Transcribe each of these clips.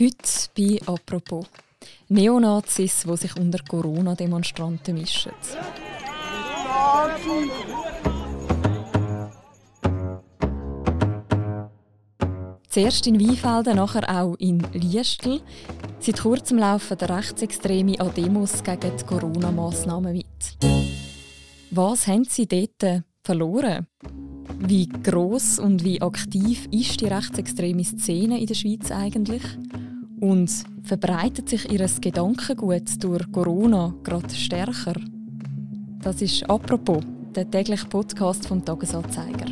Heute bei «Apropos» Neonazis, die sich unter Corona-Demonstranten mischen. Zuerst in Weinfelden, nachher auch in Liestl. Seit kurzem laufen der Rechtsextreme an Demos gegen die Corona-Massnahmen mit. Was haben sie dort verloren? Wie groß und wie aktiv ist die rechtsextreme Szene in der Schweiz eigentlich? Und verbreitet sich ihr Gedankengut durch Corona gerade stärker? Das ist «Apropos», der tägliche Podcast vom Tagesanzeiger.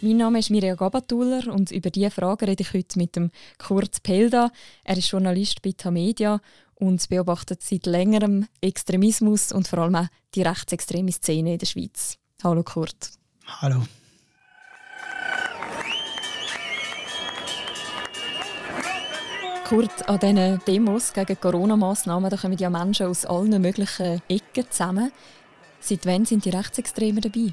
Mein Name ist Mirja Gabatuller und über diese Frage rede ich heute mit dem Kurt Pelda. Er ist Journalist bei Tamedia und beobachtet seit längerem Extremismus und vor allem auch die rechtsextreme Szene in der Schweiz. Hallo Kurt. Hallo. Kurt, an diesen Demos gegen Corona-Massnahmen kommen ja Menschen aus allen möglichen Ecken zusammen. Seit wann sind die Rechtsextremen dabei?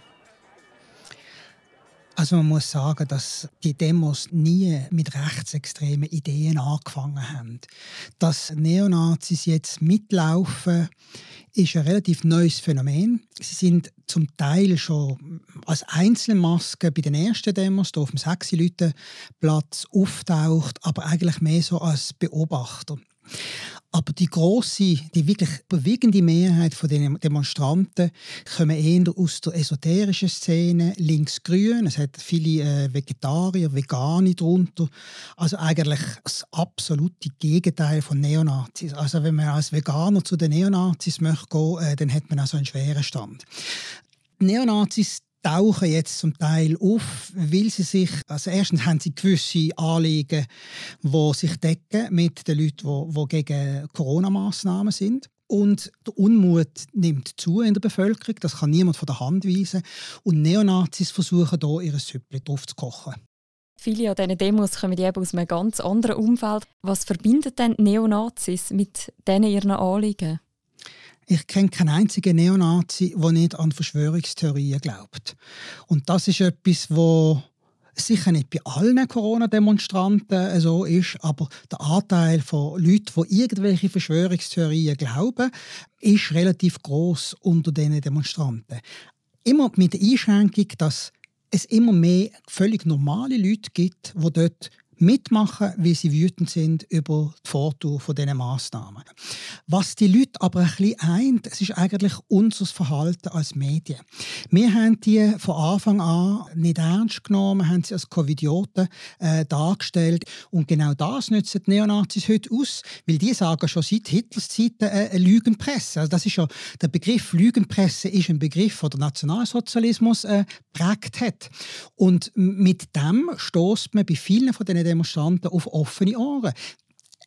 Also man muss sagen, dass die Demos nie mit rechtsextremen Ideen angefangen haben. Dass Neonazis jetzt mitlaufen, ist ein relativ neues Phänomen. Sie sind zum Teil schon als Einzelmaske bei den ersten Demos hier auf dem Sechsi-Leute-Platz auftaucht, aber eigentlich mehr so als Beobachter. Aber die große, die wirklich bewegende Mehrheit von den Demonstranten kommen eher aus der esoterischen Szene, links-grün. Es hat viele äh, Vegetarier, Veganer drunter. Also eigentlich das absolute Gegenteil von Neonazis. Also wenn man als Veganer zu den Neonazis möchte gehen, äh, dann hat man also einen schweren Stand. Neonazis tauchen jetzt zum Teil auf, weil sie sich, also erstens haben sie gewisse Anliegen, die sich decken mit den Leuten, die, gegen Corona-Massnahmen sind. Und der Unmut nimmt zu in der Bevölkerung, das kann niemand von der Hand weisen. Und Neonazis versuchen hier ihr Süppli drauf zu kochen. Viele an diesen Demos kommen eben aus einem ganz anderen Umfeld. Was verbindet denn Neonazis mit diesen ihren Anliegen? Ich kenne keinen einzigen Neonazi, der nicht an Verschwörungstheorien glaubt. Und das ist etwas, wo sicher nicht bei allen Corona-Demonstranten so ist, aber der Anteil von Leuten, die irgendwelche Verschwörungstheorien glauben, ist relativ groß unter diesen Demonstranten. Immer mit der Einschränkung, dass es immer mehr völlig normale Leute gibt, die dort mitmachen, weil sie wütend sind über die Vortour von diesen Massnahmen. Was die Leute aber ein bisschen eint, ist eigentlich unser Verhalten als Medien. Wir haben die von Anfang an nicht ernst genommen, haben sie als Covidioten äh, dargestellt und genau das nutzen die Neonazis heute aus, weil die sagen schon seit Hitlers Zeiten äh, Lügenpresse. Also das ist ja der Begriff Lügenpresse ist ein Begriff, der der Nationalsozialismus äh, prägt hat. Und mit dem stoßt man bei vielen von den Demonstranten auf offene Ohren.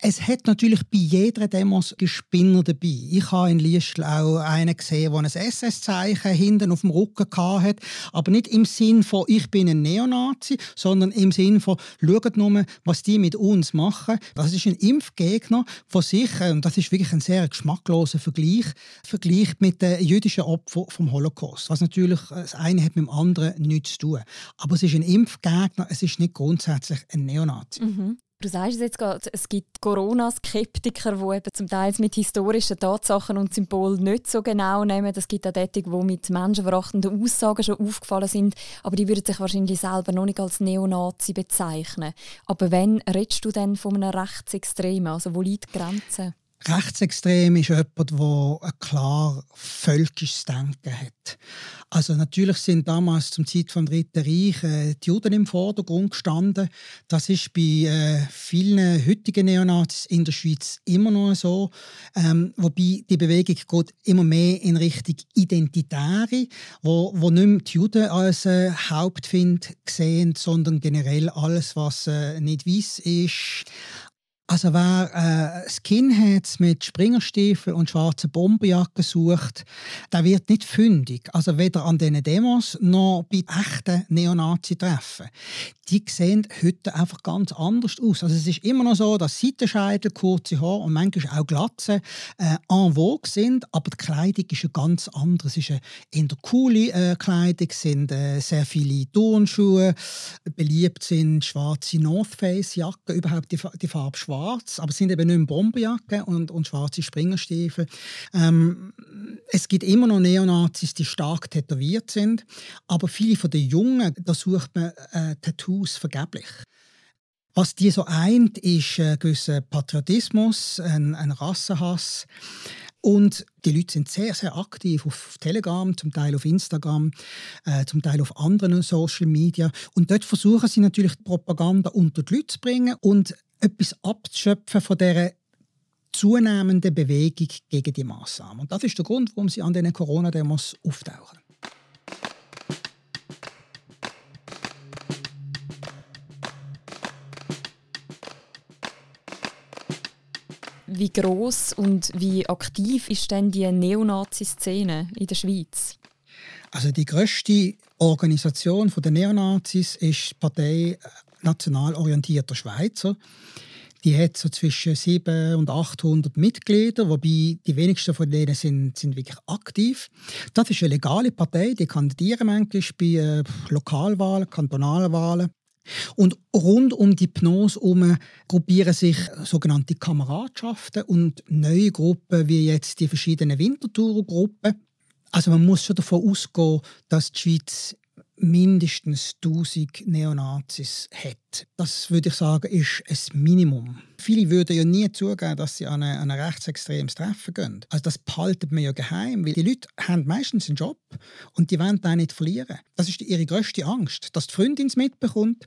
Es hat natürlich bei jeder Demos Spinner dabei. Ich habe in Liestl auch einen gesehen, der ein SS-Zeichen hinten auf dem Rücken hatte. Aber nicht im Sinn von, ich bin ein Neonazi, sondern im Sinn von, schaut nur, was die mit uns machen. Das ist ein Impfgegner von sich, äh, und das ist wirklich ein sehr geschmackloser Vergleich, Vergleich mit den jüdischen Opfern vom Holocaust. Was natürlich, äh, das eine hat mit dem anderen nichts zu tun. Aber es ist ein Impfgegner, es ist nicht grundsätzlich ein Neonazi. Mhm. Du sagst es jetzt gerade, es gibt Corona-Skeptiker, die eben zum Teil mit historischen Tatsachen und Symbolen nicht so genau nehmen. Es gibt auch die, die mit menschenverachtenden Aussagen schon aufgefallen sind, aber die würden sich wahrscheinlich selber noch nicht als Neonazi bezeichnen. Aber wenn redest du denn von einem Rechtsextremen? Also wo liegt die Grenze? Rechtsextrem ist jemand, der ein klar völkisches Denken hat. Also natürlich sind damals zum Zeit vom Dritten Reich äh, die Juden im Vordergrund gestanden. Das ist bei äh, vielen heutigen Neonazis in der Schweiz immer noch so. Ähm, wobei die Bewegung geht immer mehr in Richtung Identitäre, wo, wo nicht mehr die Juden als äh, Hauptfind sehen, sondern generell alles, was äh, nicht weiß ist Also wer äh, Skinheads mit Springerstiefeln und schwarzen Bomberjacken sucht, der wird nicht fündig. Also weder an diesen Demos noch bei echten Neonazi-Treffen. Die sehen heute einfach ganz anders aus. Also es ist immer noch so, dass Seitenscheitel, kurze Haare und manchmal auch Glatze äh, en vogue sind, aber die Kleidung ist ja ganz anders. Es ist eine eher coole äh, Kleidung, sind äh, sehr viele Turnschuhe, beliebt sind schwarze North Face Jacken, überhaupt die, die Farbe schwarz schwarz, aber sind eben nicht mehr Bomberjacken und, und schwarze Springerstiefel. Ähm, es gibt immer noch Neonazis, die stark tätowiert sind, aber viele von den Jungen, da sucht man äh, Tattoos vergeblich. Was die so eint, ist ein gewisser Patriotismus, ein, ein Rassenhass. Und die Leute sind sehr, sehr aktiv auf Telegram, zum Teil auf Instagram, äh, zum Teil auf anderen Social Media. Und dort versuchen sie natürlich die Propaganda unter die Leute zu bringen und etwas abzuschöpfen von dieser zunehmenden Bewegung gegen die Massnahmen. Und das ist der Grund, warum sie an diesen Corona-Demos auftauchen. Wie groß und wie aktiv ist denn die Neonazi-Szene in der Schweiz? Also die größte Organisation der Neonazis ist die Partei national orientierter Schweizer. Die hat so zwischen 700 und 800 Mitglieder, wobei die wenigsten von denen sind, sind wirklich aktiv. Das ist eine legale Partei, die kandidieren manchmal bei äh, Lokalwahlen, Kantonalwahlen. Und rund um die Pnos herum gruppieren sich sogenannte Kameradschaften und neue Gruppen, wie jetzt die verschiedenen Wintertour-Gruppen. Also man muss schon davon ausgehen, dass die Schweiz mindestens 1000 Neonazis hat. Das würde ich sagen, ist ein Minimum. Viele würden ja nie zugeben, dass sie an ein, rechtsextremes Treffen gehen. Also das behalten wir ja geheim, weil die Leute haben meistens einen Job und die wollen den nicht verlieren. Das ist ihre größte Angst, dass die Freundin es mitbekommt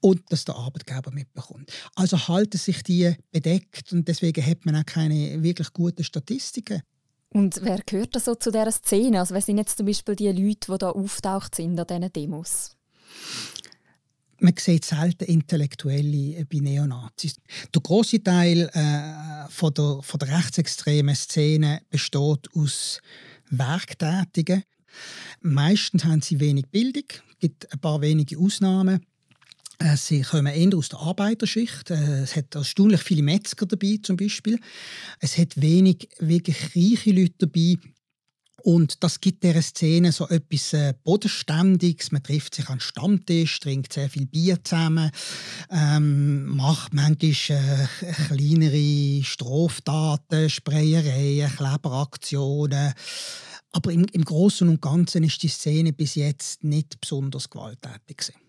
und dass der Arbeitgeber mitbekommt. Also halten sich die bedeckt und deswegen hat man auch keine wirklich guten Statistiken. Und wer gehört da so zu dieser Szene? Also wer sind jetzt zum Beispiel die Leute, die da auftaucht sind an diesen Demos? Man sieht selten Intellektuelle bei Neonazis. Der große Teil äh, von, der, von der rechtsextremen Szene besteht aus Werktätigen. Meistens haben sie wenig Bildung, es gibt ein paar wenige Ausnahmen. Äh, sie kommen eher aus der Arbeiterschicht. Äh, es hat erstaunlich viele Metzger dabei, zum Beispiel. Es hat wenig wirklich reiche Leute dabei. Und das gibt dieser Szene so etwas äh, Bodenständiges. Man trifft sich an Stammtisch, trinkt sehr viel Bier zusammen, ähm, macht manchmal äh, kleinere Straftaten, Sprayereien, Kleberaktionen. Aber im, im Großen und Ganzen ist die Szene bis jetzt nicht besonders gewalttätig. Gewesen.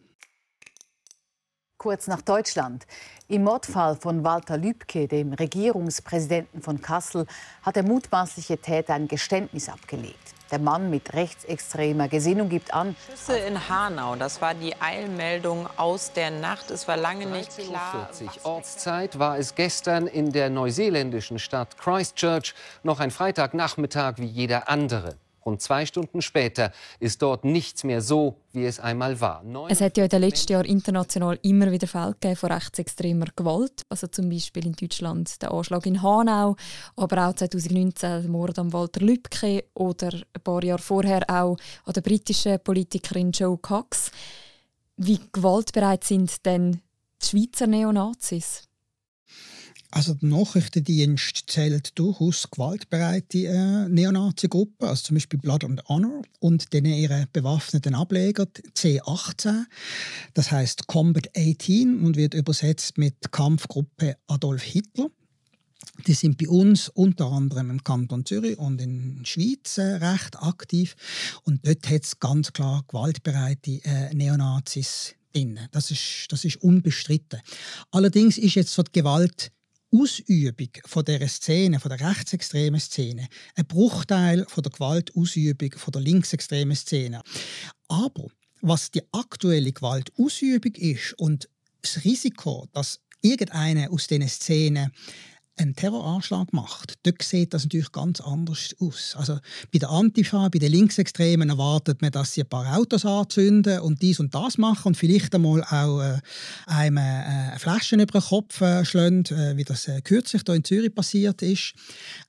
Kurz nach Deutschland. Im Mordfall von Walter Lübcke, dem Regierungspräsidenten von Kassel, hat der mutmaßliche Täter ein Geständnis abgelegt. Der Mann mit rechtsextremer Gesinnung gibt an. Schüsse in Hanau, das war die Eilmeldung aus der Nacht. Es war lange nicht klar. 40 Ortszeit war es gestern in der neuseeländischen Stadt Christchurch noch ein Freitagnachmittag wie jeder andere. Rund zwei Stunden später ist dort nichts mehr so, wie es einmal war. Neun es hat ja in den letzten Jahren international immer wieder Fälle von rechtsextremer Gewalt. Also zum Beispiel in Deutschland der Anschlag in Hanau, aber auch 2019 der Mord an Walter Lübcke oder ein paar Jahre vorher auch an der britischen Politikerin Joe Cox. Wie gewaltbereit sind denn die Schweizer Neonazis? Also der Nachrichtendienst zählt durchaus gewaltbereite äh, Neonazi-Gruppen, also zum Beispiel Blood and Honor und den ihre bewaffneten Ableger C18. Das heißt Combat 18 und wird übersetzt mit Kampfgruppe Adolf Hitler. Die sind bei uns unter anderem im Kanton Zürich und in Schweiz äh, recht aktiv. Und dort hat es ganz klar gewaltbereite äh, Neonazis drin. Das ist, das ist unbestritten. Allerdings ist jetzt so die Gewalt Ausübung von der Szene, von der rechtsextremen Szene, ein Bruchteil von der Gewaltausübung von der linksextremen Szene. Aber was die aktuelle Gewaltausübung ist und das Risiko, dass irgendeine aus diesen Szenen einen Terroranschlag macht, dort sieht das natürlich ganz anders aus. Also bei der Antifa, bei den Linksextremen erwartet man, dass sie ein paar Autos anzünden und dies und das machen und vielleicht einmal auch äh, einem äh, Flaschen über den Kopf äh, schlagen, äh, wie das äh, kürzlich hier in Zürich passiert ist.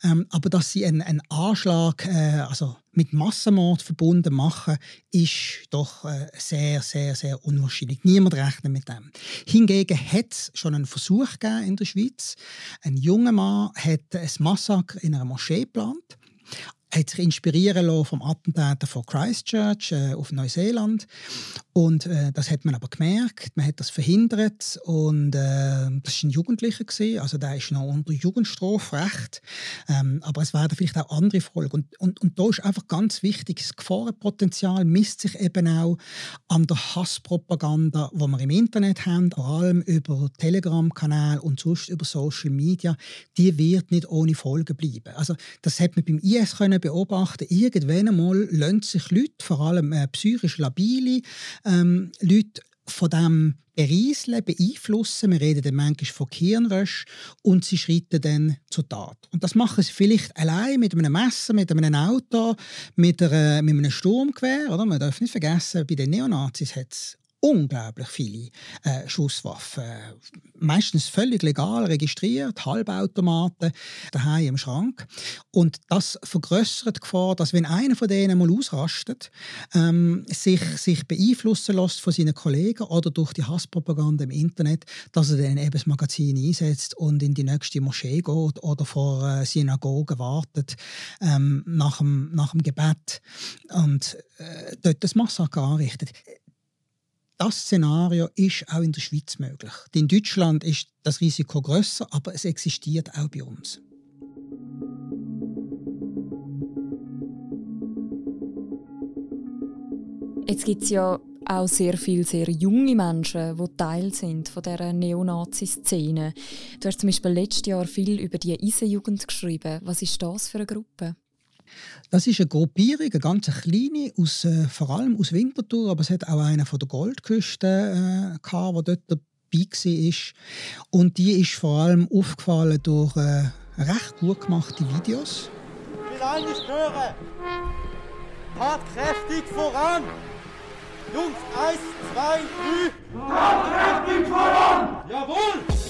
Ähm, aber dass sie einen, einen Anschlag, äh, also mit Massenmord verbunden machen, ist doch äh, sehr, sehr, sehr unwahrscheinlich. Niemand rechnet mit dem. Hingegen hat es schon einen Versuch in der Schweiz. Ein junger Mann hat ein Massaker in einer Moschee geplant hat sich inspirieren lassen vom Attentäter von Christchurch äh, auf Neuseeland. Und äh, das hat man aber gemerkt, man hat das verhindert. Und äh, das war ein Jugendlicher gewesen, also der ist noch unter Jugendstrafrecht, ähm, aber es werden vielleicht auch andere Folgen. Und, und, und da ist einfach ganz wichtig, das Gefahrenpotenzial misst sich eben auch an der Hasspropaganda, die wir im Internet haben, vor allem über Telegram-Kanäle und sonst über Social Media, die wird nicht ohne Folgen bleiben. Also das hat man beim IS können beobachten, irgendwann einmal lassen sich Leute, vor allem äh, psychisch labile ähm, Leute, von dem berieseln, beeinflussen. Wir reden dann manchmal von Kirnwäsche und sie schreiten dann zur Tat. Und das machen sie vielleicht allein mit einem Messer, mit einem Auto, mit, einer, mit einem Sturmgewehr. Oder? Man darf nicht vergessen, bei den Neonazis hat es unglaublich viele äh, Schusswaffen. Meistens völlig legal registriert, Halbautomaten daheim im Schrank. Und das vergrößert die Gefahr, dass wenn einer von denen mal ausrastet, ähm, sich, sich beeinflussen lässt von seinen Kollegen oder durch die Hasspropaganda im Internet, dass er dann eben das Magazin einsetzt und in die nächste Moschee geht oder vor äh, Synagogen wartet ähm, nach, dem, nach dem Gebet und äh, dort das Massaker anrichtet das Szenario ist auch in der Schweiz möglich. In Deutschland ist das Risiko größer, aber es existiert auch bei uns. Jetzt gibt es ja auch sehr viele sehr junge Menschen, die Teil sind von dieser Neonazi-Szene. Du hast zum Beispiel letztes Jahr viel über die Eisenjugend geschrieben. Was ist das für eine Gruppe? Das ist eine Gruppierung, eine ganz kleine, aus, äh, vor allem aus Winterthur, aber es hat auch eine von der Goldküste, äh, gehabt, der dort dabei war. Und die ist vor allem aufgefallen durch äh, recht gut gemachte Videos. Ich will alle stören! Tatkräftig voran! Jungs, eins, zwei, drei! Tatkräftig voran! Jawohl!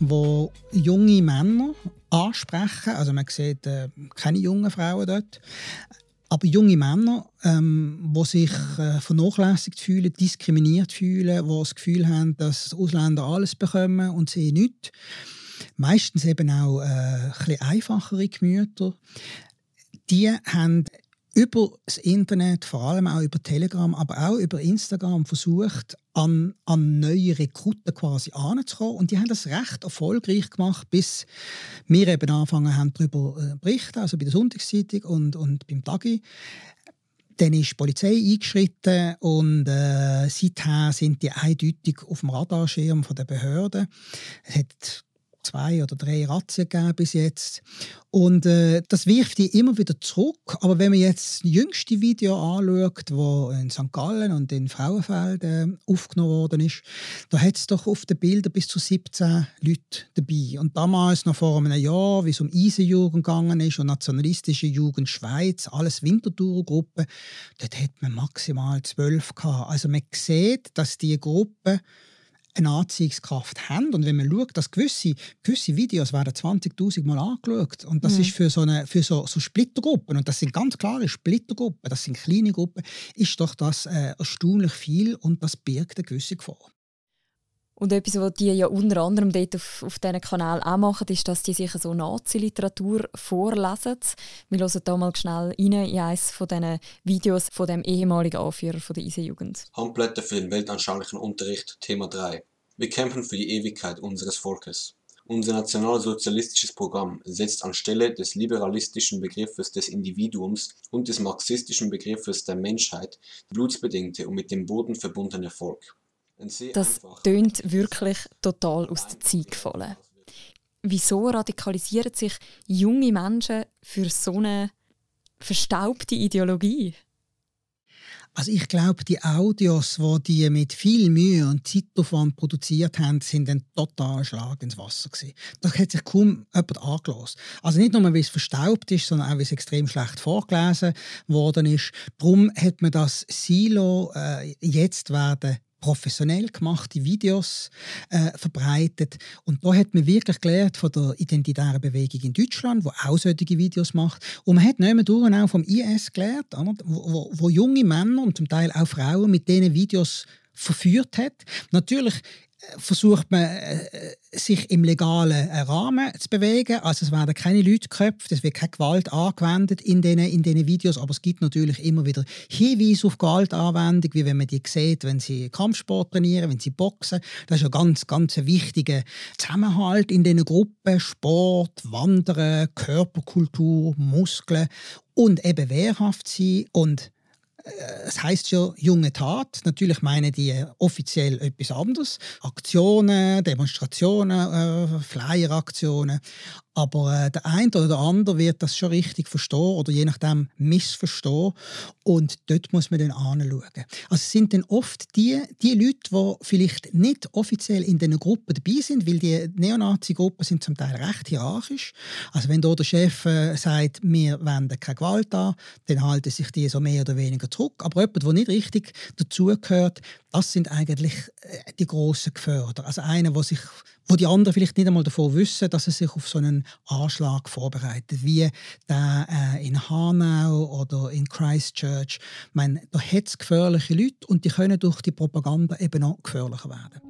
Wo junge Männer ansprechen. Also man sieht äh, keine jungen Frauen dort. Aber junge Männer, ähm, die sich äh, vernachlässigt fühlen, diskriminiert fühlen, die das Gefühl haben, dass Ausländer alles bekommen und sie nicht. Meistens eben auch äh, ein einfachere Gemüter. Die haben über das Internet, vor allem auch über Telegram, aber auch über Instagram versucht, an, an neue Rekruten quasi anzukommen. Und die haben das recht erfolgreich gemacht, bis wir eben angefangen haben, darüber zu äh, berichten, also bei der Sonntagszeitung und, und beim Tagi. Dann ist die Polizei eingeschritten und äh, seither sind die eindeutig auf dem Radarschirm der Behörden. Es hat zwei oder drei Razzien gegeben bis jetzt. Und äh, das wirft die immer wieder zurück. Aber wenn man jetzt das jüngste Video anschaut, das in St. Gallen und in Frauenfeld äh, aufgenommen worden ist, da hat es doch auf den Bildern bis zu 17 Leute dabei. Und damals, noch vor einem Jahr, wie es um Eisenjugend gegangen ist und nationalistische Jugend Schweiz, alles Winterthur-Gruppe, dort hat man maximal 12 gehabt. Also man sieht, dass die Gruppe eine Anziehungskraft haben. Und wenn man schaut, dass gewisse, gewisse Videos werden 20'000 Mal angeschaut und das mhm. ist für so, eine, für so, so Splittergruppen, und das sind ganz klare Splittergruppen, das sind kleine Gruppen, ist doch das äh, erstaunlich viel und das birgt eine gewisse Gefahr. Und etwas, was die ja unter anderem dort auf, auf diesen Kanal auch machen, ist, dass die sich so Nazi-Literatur vorlesen. Wir hören hier mal schnell rein in eines von diesen Videos von dem ehemaligen Anführer von der ISE-Jugend. Handblätter für den weltanschaulichen Unterricht, Thema 3. Wir kämpfen für die Ewigkeit unseres Volkes. Unser nationalsozialistisches Programm setzt anstelle des liberalistischen Begriffes des Individuums und des marxistischen Begriffes der Menschheit die blutsbedingte und mit dem Boden verbundene Volk. Das tönt wirklich total aus der Zeit gefallen. Wieso radikalisieren sich junge Menschen für so eine verstaubte Ideologie? Also ich glaube, die Audios, die die mit viel Mühe und Zeitaufwand produziert haben, sind ein totaler Schlag ins Wasser gewesen. Da hat sich kaum jemand angelassen. Also nicht nur, weil es verstaubt ist, sondern auch, weil es extrem schlecht vorgelesen worden ist. Darum hat man das Silo äh, jetzt werden professionell gemachte Videos äh, verbreitet. Und da hat man wirklich gelernt von der identitären Bewegung in Deutschland, wo auch solche Videos macht. Und man hat durch auch vom IS gelernt, wo, wo, wo junge Männer und zum Teil auch Frauen mit diesen Videos verführt hat. Natürlich versucht man, äh, sich im legalen Rahmen zu bewegen. Also es werden keine Leute geköpft, es wird keine Gewalt angewendet in diesen, in diesen Videos, aber es gibt natürlich immer wieder Hinweise auf Gewaltanwendung, wie wenn man die sieht, wenn sie Kampfsport trainieren, wenn sie boxen. Das ist ein ganz, ganz wichtiger Zusammenhalt in diesen Gruppen. Sport, Wandern, Körperkultur, Muskeln und eben wehrhaft sein und es heißt ja junge Tat. Natürlich meinen die offiziell etwas anderes. Aktionen, Demonstrationen, äh, Flyer-Aktionen. Aber äh, der eine oder der andere wird das schon richtig verstehen oder je nachdem missverstehen. Und dort muss man dann anschauen. Also es sind dann oft die, die Leute, die vielleicht nicht offiziell in diesen Gruppen dabei sind, weil die Neonazi-Gruppen sind zum Teil recht hierarchisch. Also wenn da der Chef äh, sagt, wir wenden keine Gewalt an, dann halten sich die so mehr oder weniger zurück. Aber jemand, der nicht richtig dazugehört, das sind eigentlich äh, die grossen Geförder. Also einer, der sich wo die anderen vielleicht nicht einmal davon wissen, dass sie sich auf so einen Anschlag vorbereitet, wie der äh, in Hanau oder in Christchurch. Ich meine, da hat es gefährliche Leute und die können durch die Propaganda eben noch gefährlicher werden.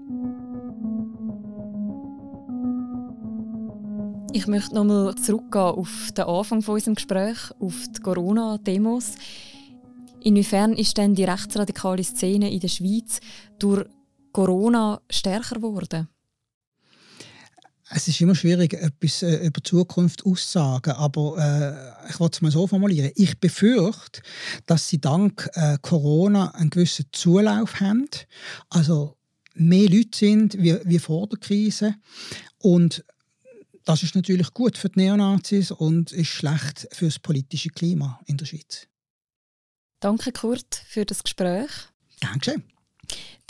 Ich möchte nochmal zurückgehen auf den Anfang von unserem Gespräch, auf die Corona-Demos. Inwiefern ist denn die rechtsradikale Szene in der Schweiz durch Corona stärker geworden? Es ist immer schwierig, etwas äh, über die Zukunft auszusagen, aber äh, ich wollte es mal so formulieren. Ich befürchte, dass sie dank äh, Corona einen gewissen Zulauf haben, also mehr Leute sind wie, wie vor der Krise und das ist natürlich gut für die Neonazis und ist schlecht für das politische Klima in der Schweiz. Danke, Kurt, für das Gespräch. Dankeschön.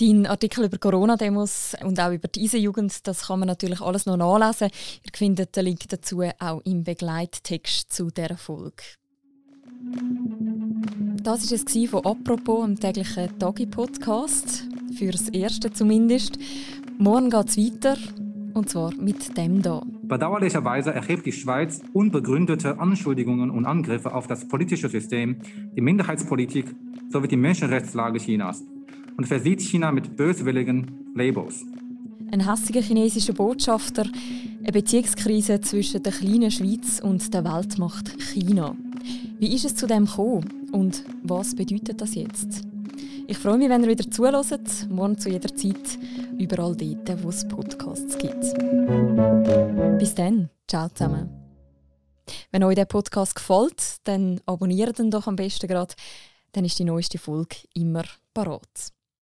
Dein Artikel über Corona-Demos und auch über diese Jugend, das kann man natürlich alles noch nachlesen. Ihr findet den Link dazu auch im Begleittext zu dieser Folge. Das war es von «Apropos», dem täglichen Tagi-Podcast. Fürs Erste zumindest. Morgen geht es weiter, und zwar mit dem da. Bedauerlicherweise erhebt die Schweiz unbegründete Anschuldigungen und Angriffe auf das politische System, die Minderheitspolitik sowie die Menschenrechtslage Chinas und versieht China mit böswilligen Labels. Ein hassiger chinesischer Botschafter, eine Beziehungskrise zwischen der kleinen Schweiz und der Weltmacht China. Wie ist es zu dem gekommen und was bedeutet das jetzt? Ich freue mich, wenn ihr wieder zuhört, morgen zu jeder Zeit, überall dort, wo es Podcasts gibt. Bis dann, ciao zusammen. Wenn euch der Podcast gefällt, dann abonniert ihn doch am besten gerade, dann ist die neueste Folge immer parat.